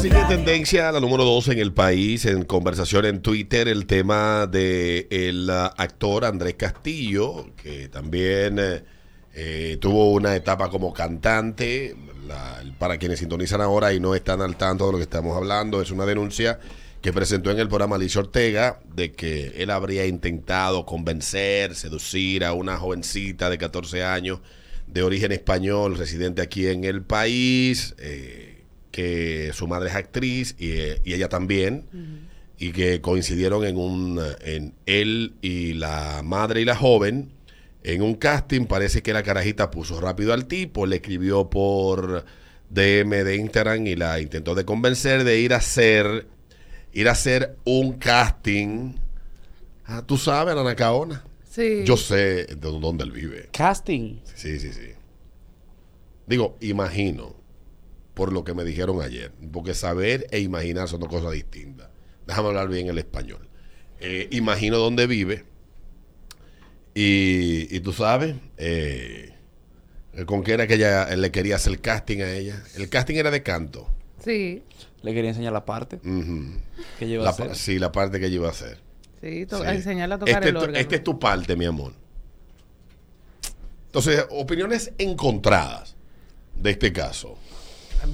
Sigue tendencia la número dos en el país, en conversación en Twitter, el tema de el uh, actor Andrés Castillo, que también eh, eh, tuvo una etapa como cantante. La- para quienes sintonizan ahora y no están al tanto de lo que estamos hablando, es una denuncia que presentó en el programa Alicia Ortega de que él habría intentado convencer, seducir a una jovencita de 14 años de origen español, residente aquí en el país, eh, que su madre es actriz y, eh, y ella también, y que coincidieron en un, en él y la madre y la joven, en un casting, parece que la carajita puso rápido al tipo, le escribió por DM de Instagram y la intentó de convencer de ir a hacer, ir a hacer un casting. Ah, tú sabes, Anacaona. Sí. Yo sé de dónde él vive. Casting. Sí, sí, sí. Digo, imagino, por lo que me dijeron ayer, porque saber e imaginar son dos cosas distintas. Déjame hablar bien el español. Eh, imagino dónde vive y, y tú sabes eh, con qué era que ella le quería hacer casting a ella. El casting era de canto. Sí, Le quería enseñar la parte Ujú. que lleva La a hacer. sí, la parte que ella iba a hacer. sí, to- Sí. a enseñarle a tocar Este el órgano. Esta es tu parte, mi amor. Entonces, opiniones encontradas de este caso.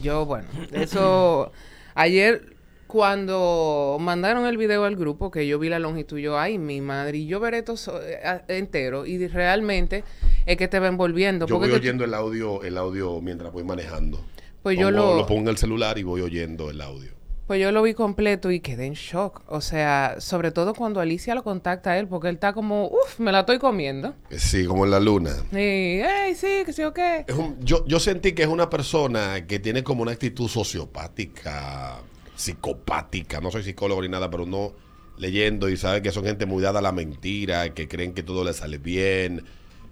Yo, bueno, eso. Ayer, cuando mandaron el video al grupo, que yo vi la longitud, yo, ay, mi madre, y yo veré todo so- eh, entero, y realmente es que te va envolviendo. Yo voy oyendo el audio, el audio mientras voy manejando. Pues yo Pongo- lo- pongo en el celular y voy oyendo el audio. Pues yo lo vi completo y quedé en shock. O sea, sobre todo cuando Alicia lo contacta a él, porque él está como, uff, me la estoy comiendo. Eh, Sí, como en la luna. Y, hey, sí, que sí o qué. Es un- yo, yo sentí que es una persona que tiene como una actitud sociopática, psicopática. No soy psicólogo ni nada, pero uno leyendo y sabe que son gente muy dada a la mentira, que creen que todo le sale bien.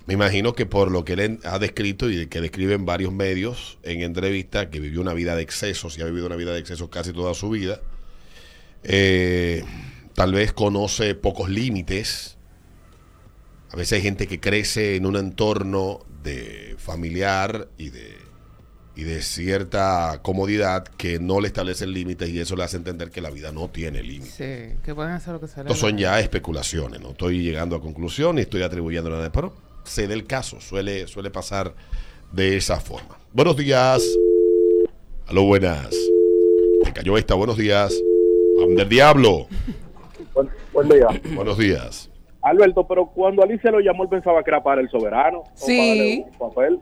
Me imagino que por lo que él ha descrito y que describe en varios medios, en entrevistas, que vivió una vida de excesos y ha vivido una vida de excesos casi toda su vida, eh, tal vez conoce pocos límites. A veces hay gente que crece en un entorno de familiar y de, y de cierta comodidad que no le establecen límites y eso le hace entender que la vida no tiene límites. Sí, que pueden hacer lo que se Estos son ya especulaciones, no estoy llegando a conclusión ni estoy atribuyendo nada, pero sé del caso, suele, suele pasar de esa forma. Buenos días. Aló, buenas. Te cayó esta, buenos días. Am del diablo. Buen, buen día. Buenos días. Alberto, pero cuando Alicia lo llamó, él pensaba que era para el soberano. o Sí. para darle un papel.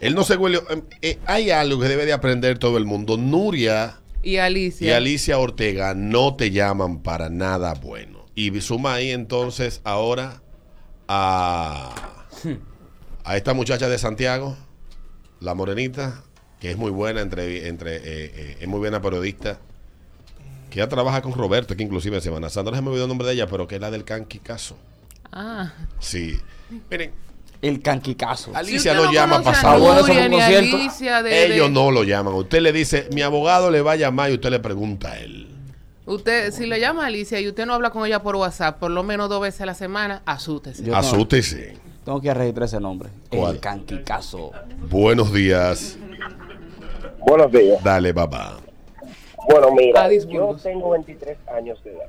Él no se huele. eh, eh, hay algo que debe de aprender todo el mundo. Nuria Y Alicia. y Alicia Ortega no te llaman para nada bueno. Y suma ahí entonces ahora a, a esta muchacha de Santiago, la morenita, que es muy buena, entre, entre, eh, eh, es muy buena periodista, que ella trabaja con Roberto, que inclusive en Semana Santa, no se me olvidó el nombre de ella, pero que es la del Canqui Caso. Ah. Sí. Miren, El canquicazo. Alicia no llama conoce a pasado. bueno, eso Nuria fue un ni a concierto. Alicia de- de- Ellos no lo llaman. Usted le dice, mi abogado le va a llamar y usted le pregunta a él. Usted, si le llama a Alicia y usted no habla con ella por WhatsApp por lo menos dos veces a la semana, asústese. Yo- Asústese. Tengo que registrar ese nombre. ¿Cuál? El canquicazo. Buenos días. Buenos días. Dale, papá. Bueno, mira, Adis yo tengo 23 años de edad.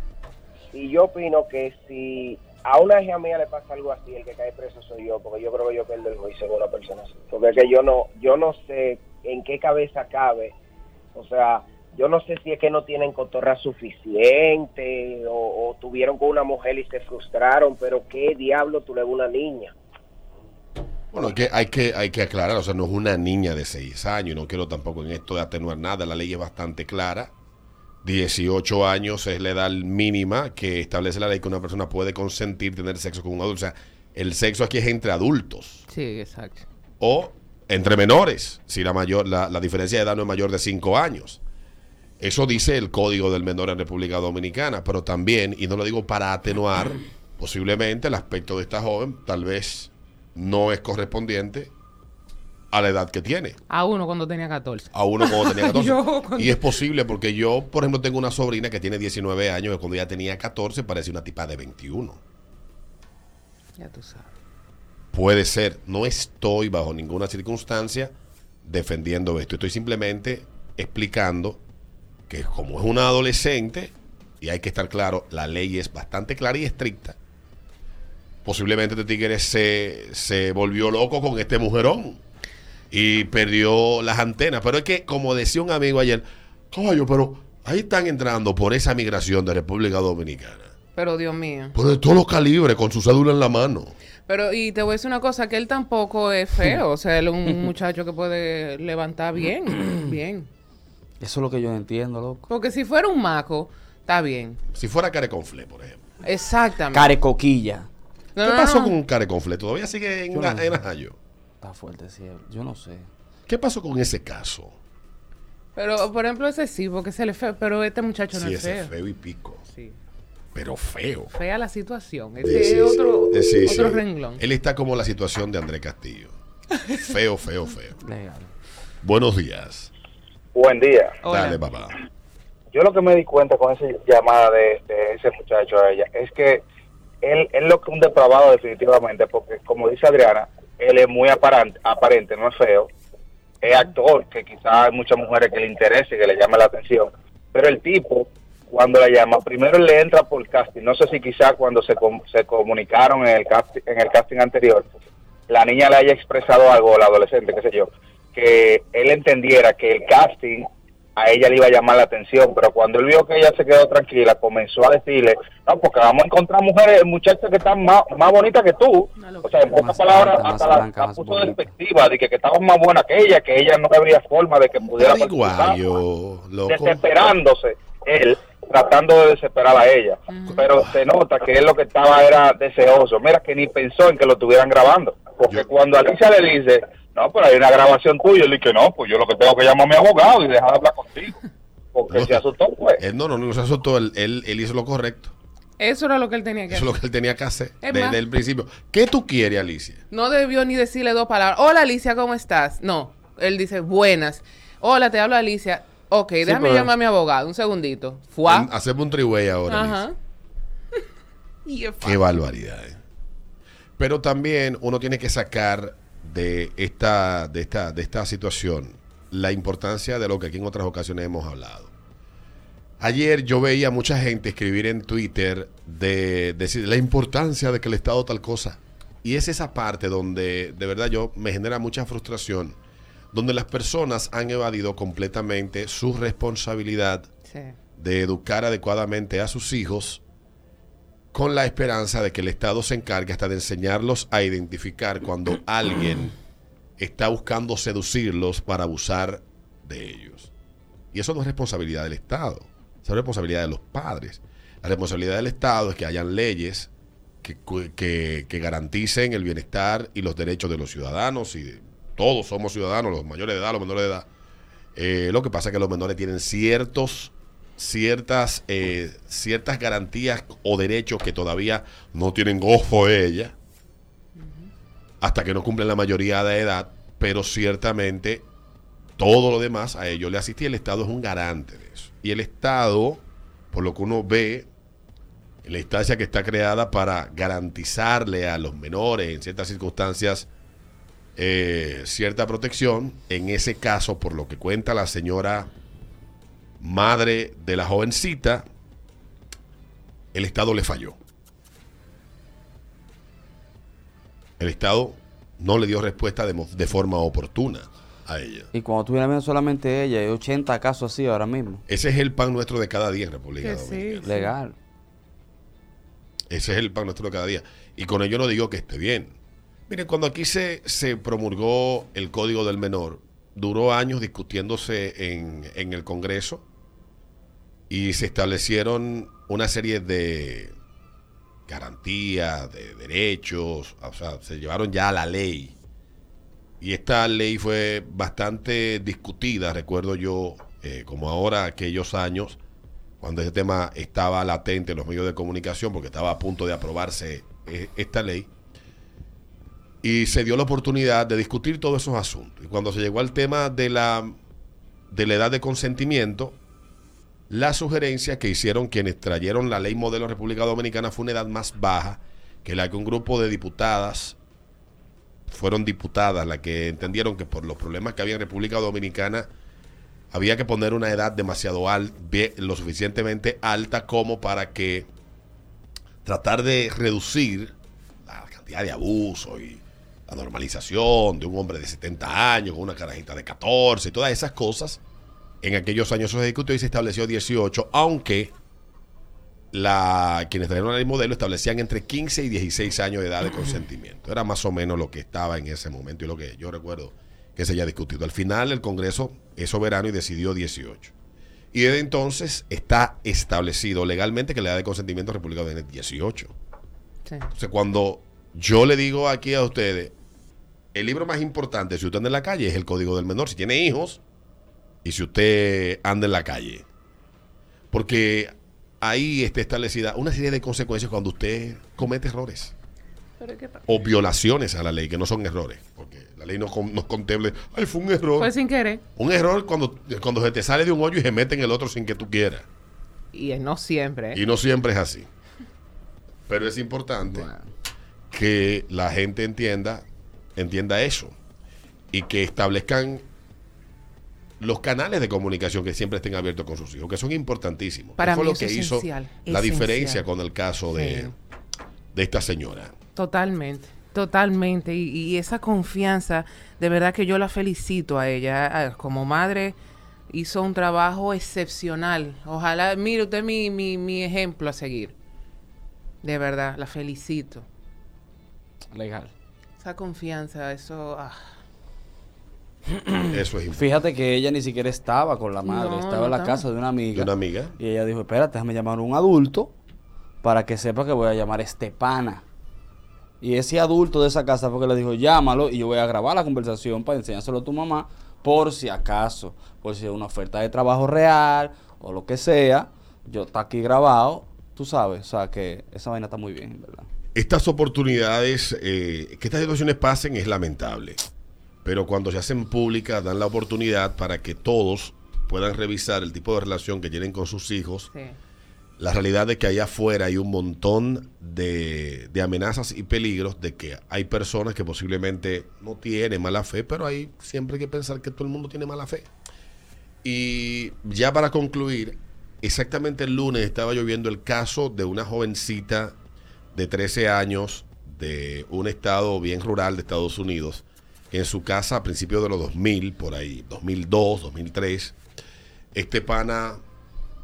Y yo opino que si a una hija mía le pasa algo así, el que cae preso soy yo, porque yo creo que yo pierdo el juicio de una persona así. Porque es que yo no, yo no sé en qué cabeza cabe. O sea, yo no sé si es que no tienen cotorra suficiente o, o tuvieron con una mujer y se frustraron, pero qué diablo tú le una niña. Bueno, que hay que hay que aclarar, o sea, no es una niña de 6 años, y no quiero tampoco en esto de atenuar nada, la ley es bastante clara. 18 años es la edad mínima que establece la ley que una persona puede consentir tener sexo con un adulto. O sea, el sexo aquí es entre adultos Sí, exacto. o entre menores, si la mayor la, la diferencia de edad no es mayor de 5 años. Eso dice el Código del Menor en República Dominicana, pero también, y no lo digo para atenuar, posiblemente el aspecto de esta joven tal vez no es correspondiente a la edad que tiene, A uno cuando tenía 14. a uno cuando tenía 14. Yo cuando- Y es posible porque yo, por ejemplo, tengo una sobrina que tiene 19 años, que cuando ella tenía 14 parecía una tipa de 21. Ya tú sabes. Puede ser, no estoy bajo ninguna circunstancia defendiendo esto. Estoy simplemente explicando que como es una adolescente, y hay que estar claro, la ley es bastante clara y estricta, posiblemente este tigre se, se volvió loco con este mujerón y perdió las antenas. Pero es que, como decía un amigo ayer, caballo, pero ahí están entrando por esa migración de República Dominicana. Pero Dios mío. Por de todos los calibres, con su cédula en la mano. Pero, y te voy a decir una cosa, que él tampoco es feo. O sea, él es un muchacho que puede levantar bien, bien. Eso es lo que yo no entiendo, loco. Porque si fuera un maco, está bien. Si fuera Careconfle, por ejemplo. Exactamente. Carecoquilla. No, ¿Qué no, pasó no. con Careconfle? ¿Todavía sigue en, la- no en. Ajayo? Está fuerte, sí. Yo no sé. ¿Qué pasó con ese caso? Pero, por ejemplo, ese sí, porque se le feo. Pero este muchacho no Sí, es ese feo. es feo y pico. Sí. Pero feo. Fea la situación. Sí, Ese sí, es sí. otro, Eh, sí, otro sí. renglón. Él está como la situación de Andrés Castillo. Feo, feo, feo. Legal. Buenos días. Buen día. Hola. Dale, papá. Yo lo que me di cuenta con esa llamada de, de ese muchacho a ella es que él, él lo que es un depravado definitivamente, porque como dice Adriana, él es muy aparente, aparente no es feo, es actor, que quizás hay muchas mujeres que le interese, que le llame la atención, pero el tipo, cuando la llama, primero le entra por casting, no sé si quizás cuando se, com- se comunicaron en el, casting, en el casting anterior, la niña le haya expresado algo, la adolescente, qué sé yo, que él entendiera que el casting a ella le iba a llamar la atención, pero cuando él vio que ella se quedó tranquila, comenzó a decirle, no, porque vamos a encontrar mujeres, muchachas que están más, más bonitas que tú. O sea, en pocas palabras, hasta la, blanca, la puso despectiva, de que, que estaban más buenas que ella, que ella no habría forma de que pudiera participar. desesperándose él tratando de desesperar a ella. Pero se nota que él lo que estaba era deseoso. Mira que ni pensó en que lo estuvieran grabando porque Yo- cuando Alicia le dice no pero hay una grabación tuya él dice no pues yo lo que tengo que llamar a mi abogado y dejar de hablar contigo porque No. se asustó pues Él no, no, no se asustó. Él, él, él hizo lo correcto. Eso era lo que él tenía que Eso es hacer. lo que él tenía que hacer Es desde más- el principio. ¿Qué tú quieres, Alicia? No debió ni decirle dos palabras. Hola, Alicia, ¿cómo estás? No. Él dice, buenas. Hola, te hablo Alicia. Ok, déjame llamar a mi abogado. Un segundito. Fuá. Hacemos un triway ahora. Ajá. Alicia. Y es Qué barbaridad. eh. Pero también uno tiene que sacar de esta, de esta, de esta situación la importancia de lo que aquí en otras ocasiones hemos hablado. Ayer yo veía mucha gente escribir en Twitter de decir la importancia de que el Estado tal cosa. Y es esa parte donde de verdad yo me genera mucha frustración, donde las personas han evadido completamente su responsabilidad Sí. de educar adecuadamente a sus hijos con la esperanza de que el Estado se encargue hasta de enseñarlos a identificar cuando alguien está buscando seducirlos para abusar de ellos. Y eso no es responsabilidad del Estado, es responsabilidad de los padres. La responsabilidad del Estado es que hayan leyes que, que- que garanticen el bienestar y los derechos de los ciudadanos y de- todos somos ciudadanos, los mayores de edad, los menores de edad. Eh, lo que pasa es que los menores tienen ciertos ciertas eh, ciertas garantías o derechos que todavía no tienen ojo ella hasta que no cumplen la mayoría de edad, pero ciertamente todo lo demás a ellos le asiste y el Estado es un garante de eso. Y el Estado, por lo que uno ve, en la instancia que está creada para garantizarle a los menores en ciertas circunstancias eh, cierta protección, en ese caso, por lo que cuenta la señora madre de la jovencita, el Estado le falló. El Estado no le dio respuesta de, mo- de forma oportuna a ella. Y cuando tú vienes viendo solamente ella, hay 80 casos así ahora mismo. Ese es el pan nuestro de cada día en República Que sí. Legal. Ese es el pan nuestro de cada día. Y con ello no digo que esté bien. Miren, cuando aquí se, se promulgó el Código del Menor, duró años discutiéndose en, en el Congreso y se establecieron una serie de garantías, de derechos, o sea, se llevaron ya a la ley. Y esta ley fue bastante discutida, recuerdo yo, eh, como ahora aquellos años, cuando ese tema estaba latente en los medios de comunicación, porque estaba a punto de aprobarse eh, esta ley, y se dio la oportunidad de discutir todos esos asuntos. Y cuando se llegó al tema de la, de la edad de consentimiento, la sugerencia que hicieron quienes trajeron la ley modelo República Dominicana fue una edad más baja que la que un grupo de diputadas fueron diputadas las que entendieron que por los problemas que había en República Dominicana había que poner una edad demasiado alta, lo suficientemente alta como para que tratar de reducir la cantidad de abuso y la normalización de un hombre de 70 años con una carajita de 14 y todas esas cosas. En aquellos años eso se discutió y se estableció 18, aunque la, quienes trajeron el modelo establecían entre 15 y 16 años de edad de consentimiento. Era más o menos lo que estaba en ese momento y lo que yo recuerdo que se haya discutido. Al final el Congreso es soberano y decidió 18. Y desde entonces está establecido legalmente que la edad de consentimiento en República Dominicana es 18. Sí. Entonces cuando yo le digo aquí a ustedes, el libro más importante si usted anda en la calle es el Código del Menor. Si tiene hijos y si usted anda en la calle. Porque ahí está establecida una serie de consecuencias cuando usted comete errores Pero ¿qué pasa? o violaciones a la ley, que no son errores, porque la ley no, no contemple, ay, fue un error. Fue sin querer. un error cuando, cuando se te sale de un hoyo y se mete en el otro sin que tú quieras. Y no siempre. ¿eh? Y no siempre es así. Pero es importante que la gente entienda, entienda eso y que establezcan los canales de comunicación que siempre estén abiertos con sus hijos, que son importantísimos. Para ¿Qué fue mí lo eso que es hizo esencial, la esencial. diferencia con el caso de, Sí. de esta señora? Totalmente, totalmente. Y, y esa confianza, de verdad que yo la felicito a ella. Como madre hizo un trabajo excepcional. Ojalá, mire usted mi, mi, mi ejemplo a seguir. De verdad, la felicito. Legal. Esa confianza, eso... ah. Eso es importante. Fíjate que ella ni siquiera estaba con la madre, No, estaba no en la estaba. casa de una De amiga. una amiga. Y ella dijo, espérate, déjame llamar a un adulto para que sepa que voy a llamar a Estepana. Y ese adulto de esa casa fue que le dijo, llámalo y yo voy a grabar la conversación para enseñárselo a tu mamá por si acaso, por si es una oferta de trabajo real o lo que sea. Yo está aquí grabado, tú sabes, o sea que esa vaina está muy bien, ¿verdad? Estas oportunidades, eh, que estas situaciones pasen es lamentable, pero cuando se hacen públicas dan la oportunidad para que todos puedan revisar el tipo de relación que tienen con sus hijos, Sí. la realidad de que allá afuera hay un montón de, de amenazas y peligros, de que hay personas que posiblemente no tienen mala fe, pero hay siempre hay que pensar que todo el mundo tiene mala fe. Y ya para concluir, exactamente el lunes estaba yo viendo el caso de una jovencita de 13 años de un estado bien rural de Estados Unidos, en su casa a principios de los 2000, por ahí, 2002, 2003, este pana,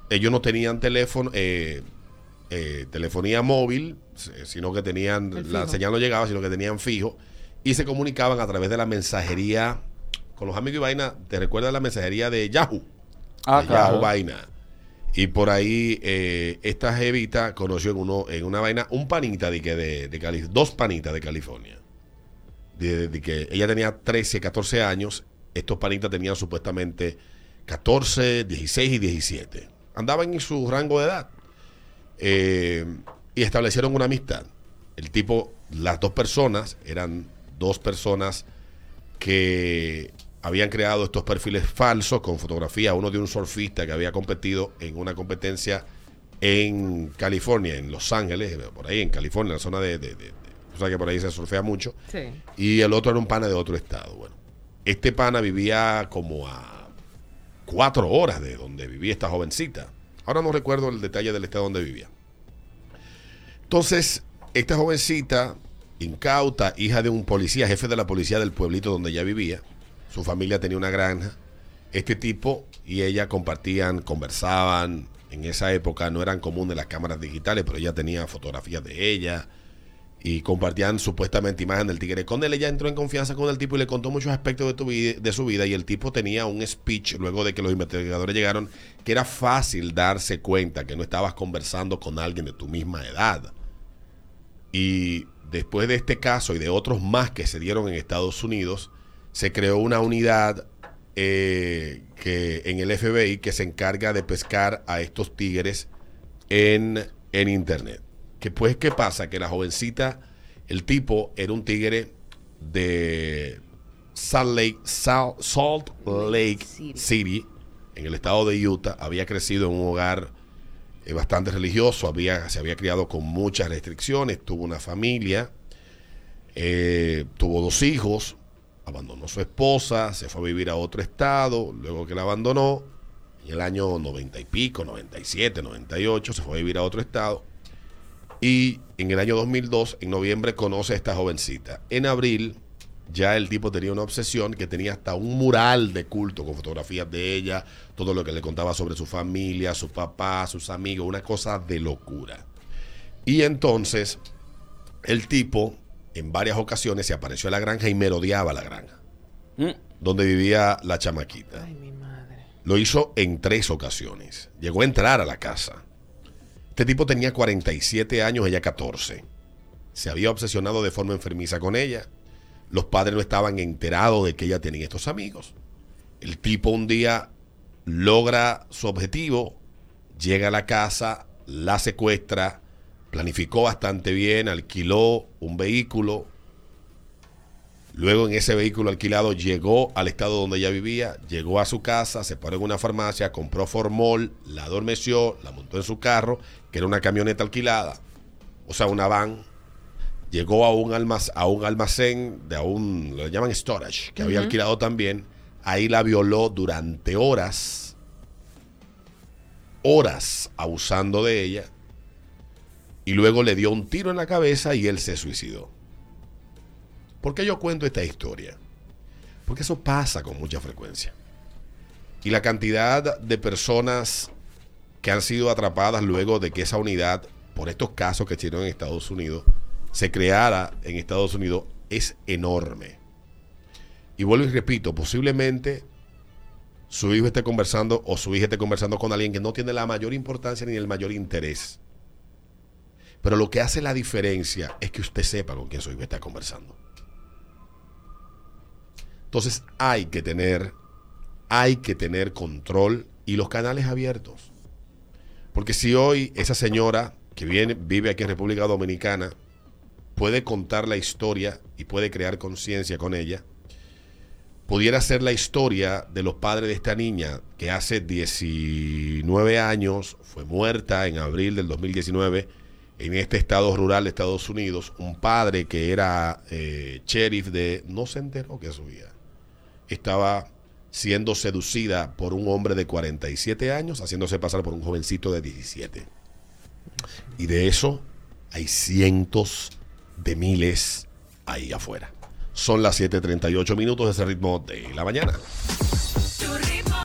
ellos no tenían teléfono, eh, eh, telefonía móvil, s- sino que tenían, la fijo. señal no llegaba, sino que tenían fijo, y se comunicaban a través de la mensajería, con los amigos y vaina, ¿te recuerdas la mensajería de Yahoo? Ah, de claro. Yahoo Vaina. Y por ahí eh, esta jevita conoció en, uno, en una vaina un panita de, que de, de Cali- dos panitas de California. De, que ella tenía 13, 14 años, estos panitas tenían supuestamente 14, 16 y 17. Andaban en su rango de edad. Eh, y establecieron una amistad. El tipo, las dos personas, eran dos personas que habían creado estos perfiles falsos con fotografía, uno de un surfista que había competido en una competencia en California, en Los Ángeles, por ahí en California, en la zona de- de- o sea que por ahí se surfea mucho, Sí. y el otro era un pana de otro estado. Bueno, este pana vivía como a cuatro horas de donde vivía esta jovencita. Ahora no recuerdo el detalle del estado donde vivía. Entonces, esta jovencita, incauta, hija de un policía, jefe de la policía del pueblito donde ella vivía, su familia tenía una granja, este tipo y ella compartían, conversaban, en esa época no eran comunes las cámaras digitales, pero ella tenía fotografías de ella y compartían supuestamente imagen del tigre. Con él ella entró en confianza con el tipo y le contó muchos aspectos de, tu vida, de su vida y el tipo tenía un speech luego de que los investigadores llegaron que era fácil darse cuenta que no estabas conversando con alguien de tu misma edad. Y después de este caso y de otros más que se dieron en Estados Unidos, se creó una unidad eh, que en el FBI que se encarga de pescar a estos tigres en, en internet. Que pues, ¿qué pasa? Que la jovencita, el tipo era un tigre de Salt Lake, Sal- Salt Lake City. City, en el estado de Utah, había crecido en un hogar eh, bastante religioso, había, se había criado con muchas restricciones, tuvo una familia, eh, tuvo dos hijos abandonó a su esposa, se fue a vivir a otro estado, luego que la abandonó, en el año 90 y pico, 97, 98, se fue a vivir a otro estado. Y en el año 2002, en noviembre, conoce a esta jovencita. En abril, ya el tipo tenía una obsesión que tenía hasta un mural de culto con fotografías de ella, todo lo que le contaba sobre su familia, su papá, sus amigos, una cosa de locura. Y entonces, el tipo, en varias ocasiones, se apareció a la granja y merodeaba la granja, Mm. donde vivía la chamaquita. Ay, mi madre. Lo hizo en tres ocasiones. Llegó a entrar a la casa. Este tipo tenía 47 años, ella 14. Se había obsesionado de forma enfermiza con ella. Los padres no estaban enterados de que ella tenía estos amigos. El tipo un día logra su objetivo, llega a la casa, la secuestra, planificó bastante bien, alquiló un vehículo. Luego en ese vehículo alquilado llegó al estado donde ella vivía, llegó a su casa, se paró en una farmacia, compró formol, la adormeció, la montó en su carro, que era una camioneta alquilada, o sea, una van. Llegó a un, almac- a un almacén, de a un, lo llaman storage, que había alquilado también. Ahí la violó durante horas, horas abusando de ella. Y luego le dio un tiro en la cabeza y él se suicidó. ¿Por qué yo cuento esta historia? Porque eso pasa con mucha frecuencia. Y la cantidad de personas que han sido atrapadas luego de que esa unidad, por estos casos que hicieron en Estados Unidos, se creara en Estados Unidos es enorme. Y vuelvo y repito, posiblemente su hijo esté conversando o su hija esté conversando con alguien que no tiene la mayor importancia ni el mayor interés. Pero lo que hace la diferencia es que usted sepa con quién su hijo está conversando. Entonces hay que tener, hay que tener control y los canales abiertos. Porque si hoy esa señora que viene, vive aquí en República Dominicana puede contar la historia y puede crear conciencia con ella, pudiera ser la historia de los padres de esta niña que hace 19 años fue muerta en abril del 2019 en este estado rural de Estados Unidos, un padre que era eh, sheriff de, no se enteró que su hija estaba siendo seducida por un hombre de 47 años, haciéndose pasar por un jovencito de 17. Y de eso hay cientos de miles ahí afuera. Son las 7.38 minutos de ese ritmo de la mañana.